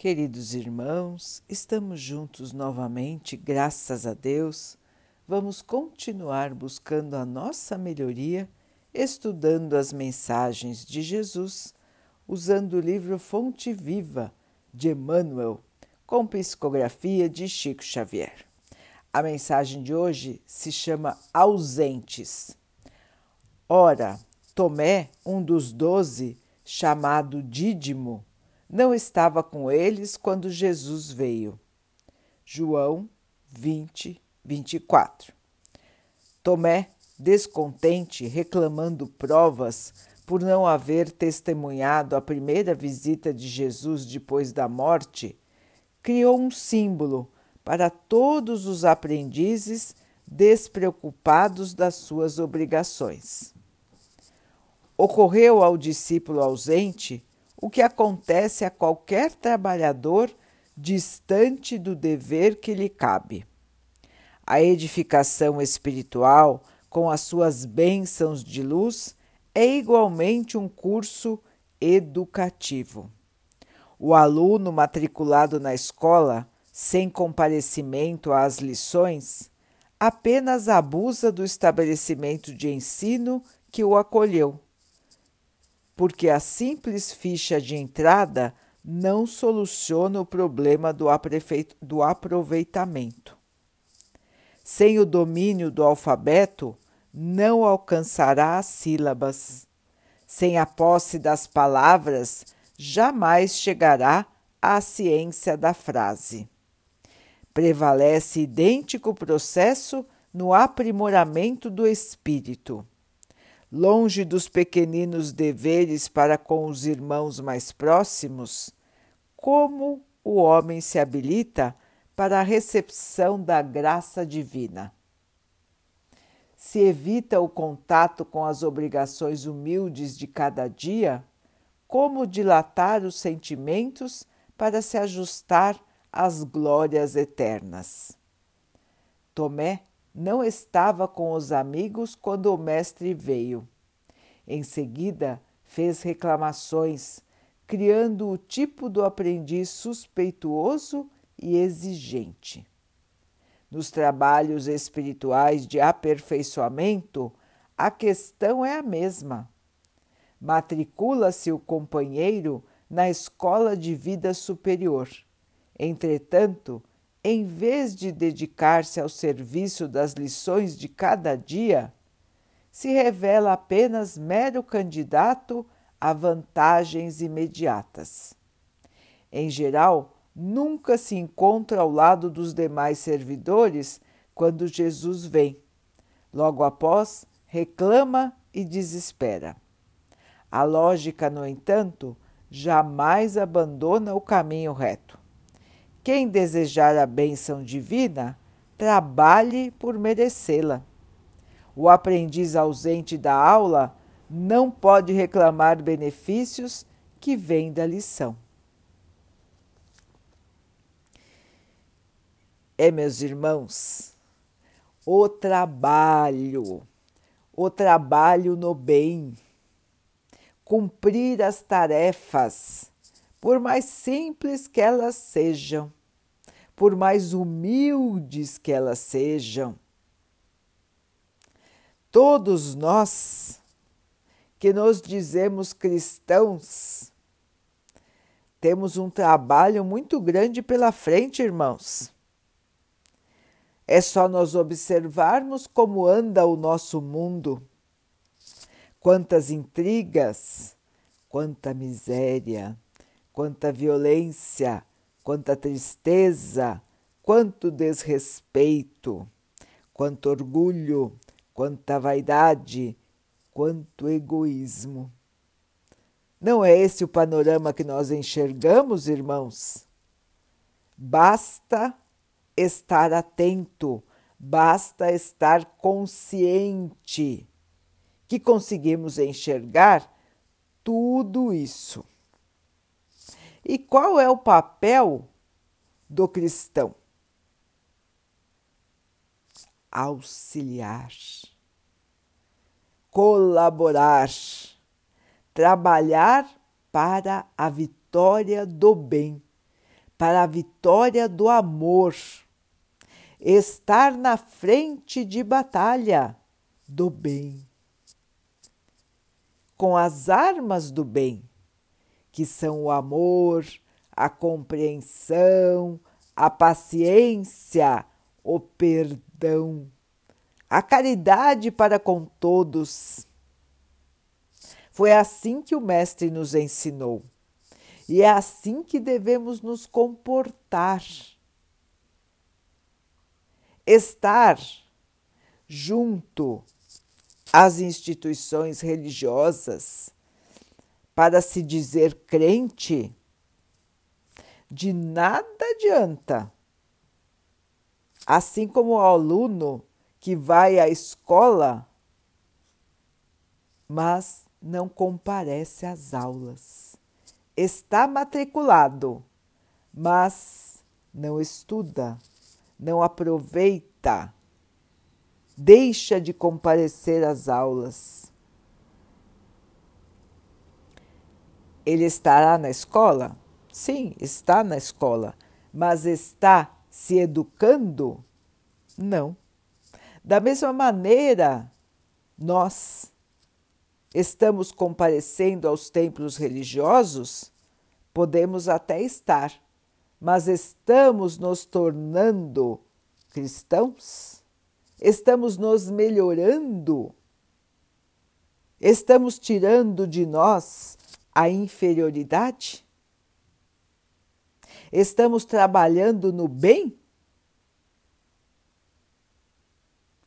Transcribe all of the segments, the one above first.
Queridos irmãos, estamos juntos novamente, graças a Deus. Vamos continuar buscando a nossa melhoria, estudando as mensagens de Jesus, usando o livro Fonte Viva de Emmanuel, com psicografia de Chico Xavier. A mensagem de hoje se chama Ausentes. Ora, Tomé, um dos doze, chamado Dídimo, não estava com eles quando Jesus veio. João 20, 24. Tomé, descontente, reclamando provas por não haver testemunhado a primeira visita de Jesus depois da morte, criou um símbolo para todos os aprendizes despreocupados das suas obrigações. Ocorreu ao discípulo ausente o que acontece a qualquer trabalhador distante do dever que lhe cabe. A edificação espiritual, com as suas bênçãos de luz, é igualmente um curso educativo. O aluno matriculado na escola, sem comparecimento às lições, apenas abusa do estabelecimento de ensino que o acolheu porque a simples ficha de entrada não soluciona o problema do, aproveitamento. Sem o domínio do alfabeto, não alcançará as sílabas. Sem a posse das palavras, jamais chegará à ciência da frase. Prevalece idêntico processo no aprimoramento do espírito longe dos pequeninos deveres para com os irmãos mais próximos, como o homem se habilita para a recepção da graça divina. Se evita o contato com as obrigações humildes de cada dia, como dilatar os sentimentos para se ajustar às glórias eternas. Tomé não estava com os amigos quando o mestre veio. Em seguida, fez reclamações, criando o tipo do aprendiz suspeituoso e exigente. Nos trabalhos espirituais de aperfeiçoamento, a questão é a mesma. Matricula-se o companheiro na escola de vida superior. Entretanto, em vez de dedicar-se ao serviço das lições de cada dia, se revela apenas mero candidato a vantagens imediatas. Em geral, nunca se encontra ao lado dos demais servidores quando Jesus vem. Logo após, reclama e desespera. A lógica, no entanto, jamais abandona o caminho reto. Quem desejar a bênção divina, trabalhe por merecê-la. O aprendiz ausente da aula não pode reclamar benefícios que vêm da lição. É, meus irmãos, o trabalho, o trabalho no bem, cumprir as tarefas por mais simples que elas sejam, por mais humildes que elas sejam. Todos nós que nos dizemos cristãos, temos um trabalho muito grande pela frente, irmãos. É só nós observarmos como anda o nosso mundo. Quantas intrigas, quanta miséria, quanta violência, quanta tristeza, quanto desrespeito, quanto orgulho, quanta vaidade, quanto egoísmo. Não é esse o panorama que nós enxergamos, irmãos? Basta estar atento, basta estar consciente que conseguimos enxergar tudo isso. E qual é o papel do cristão? Auxiliar, colaborar, trabalhar para a vitória do bem, para a vitória do amor, estar na frente de batalha do bem, com as armas do bem, que são o amor, a compreensão, a paciência, o perdão, a caridade para com todos. Foi assim que o Mestre nos ensinou. E é assim que devemos nos comportar. Estar junto às instituições religiosas para se dizer crente, de nada adianta. Assim como o aluno que vai à escola, mas não comparece às aulas está matriculado, mas não estuda, não aproveita, deixa de comparecer às aulas. Ele estará na escola? Sim, está na escola, mas está se educando? Não. Da mesma maneira, nós estamos comparecendo aos templos religiosos, podemos até estar, mas estamos nos tornando cristãos? Estamos nos melhorando? Estamos tirando de nós a inferioridade? Estamos trabalhando no bem?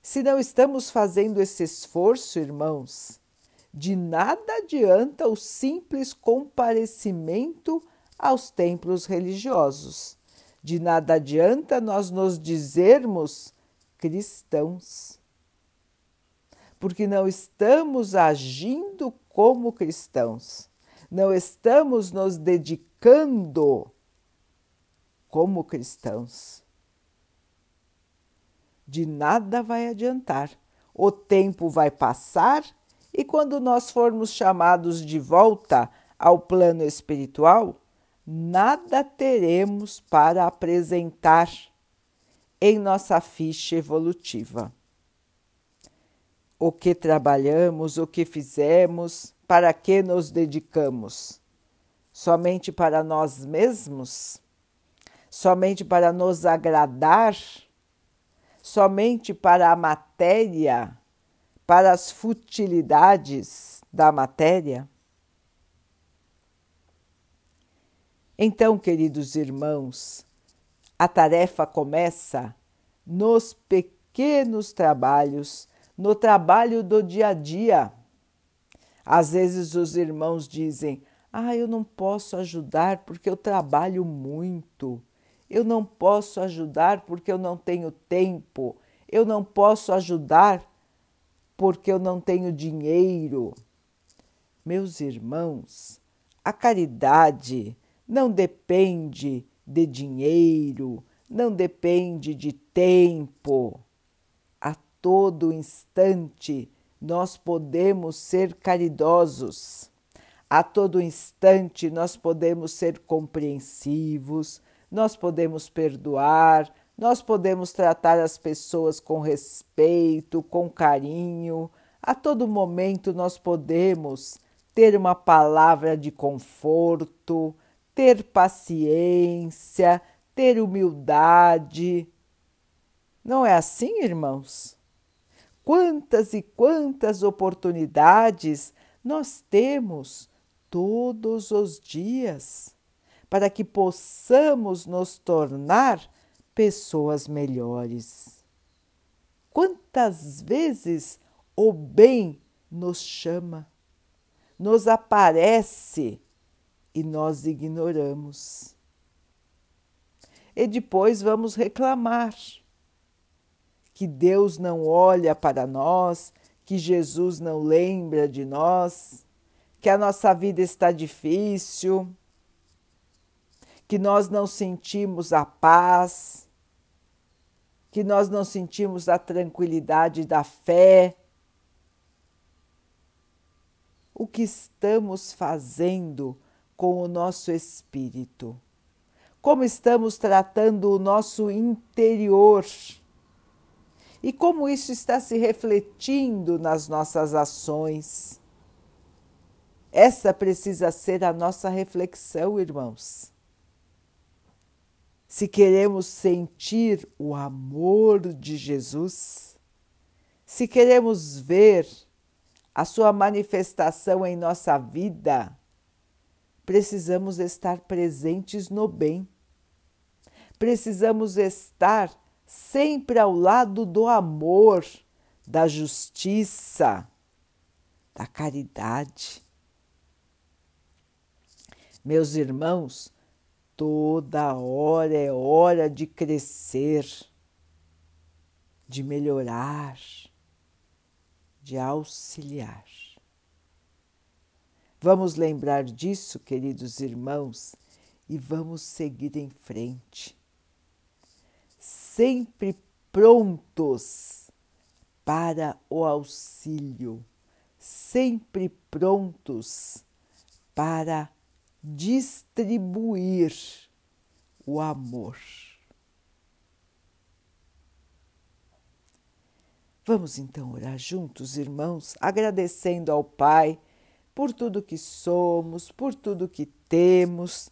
Se não estamos fazendo esse esforço, irmãos, de nada adianta o simples comparecimento aos templos religiosos. De nada adianta nós nos dizermos cristãos, porque não estamos agindo como cristãos, não estamos nos dedicando como cristãos. De nada vai adiantar. O tempo vai passar e quando nós formos chamados de volta ao plano espiritual, nada teremos para apresentar em nossa ficha evolutiva. O que trabalhamos, o que fizemos, para que nos dedicamos? Somente para nós mesmos? Somente para nos agradar? Somente para a matéria? para as futilidades da matéria? Então, queridos irmãos, a tarefa começa nos pequenos trabalhos, no trabalho do dia a dia. Às vezes os irmãos dizem: Ah, eu não posso ajudar porque eu trabalho muito. Eu não posso ajudar porque eu não tenho tempo. Eu não posso ajudar porque eu não tenho dinheiro. Meus irmãos, a caridade não depende de dinheiro, não depende de tempo. A todo instante nós podemos ser caridosos. A todo instante nós podemos ser compreensivos, nós podemos perdoar, nós podemos tratar as pessoas com respeito, com carinho. A todo momento nós podemos ter uma palavra de conforto, ter paciência, ter humildade. Não é assim, irmãos? Quantas e quantas oportunidades nós temos todos os dias para que possamos nos tornar pessoas melhores. Quantas vezes o bem nos chama, nos aparece e nós ignoramos. E depois vamos reclamar que Deus não olha para nós, que Jesus não lembra de nós, que a nossa vida está difícil, que nós não sentimos a paz que nós não sentimos a tranquilidade da fé. O que estamos fazendo com o nosso espírito? como estamos tratando o nosso interior e como isso está se refletindo nas nossas ações. Essa precisa ser a nossa reflexão, irmãos. Se queremos sentir o amor de Jesus, se queremos ver a sua manifestação em nossa vida, precisamos estar presentes no bem. Precisamos estar sempre ao lado do amor, da justiça, da caridade. Meus irmãos, toda hora é hora de crescer, de melhorar, de auxiliar. Vamos lembrar disso, queridos irmãos, e vamos seguir em frente sempre prontos para o auxílio, sempre prontos para distribuir o amor. Vamos então orar juntos, irmãos, agradecendo ao Pai por tudo que somos, por tudo que temos,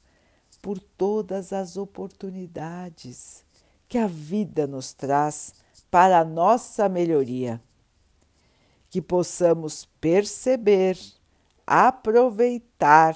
por todas as oportunidades que a vida nos traz para a nossa melhoria. Que possamos perceber, aproveitar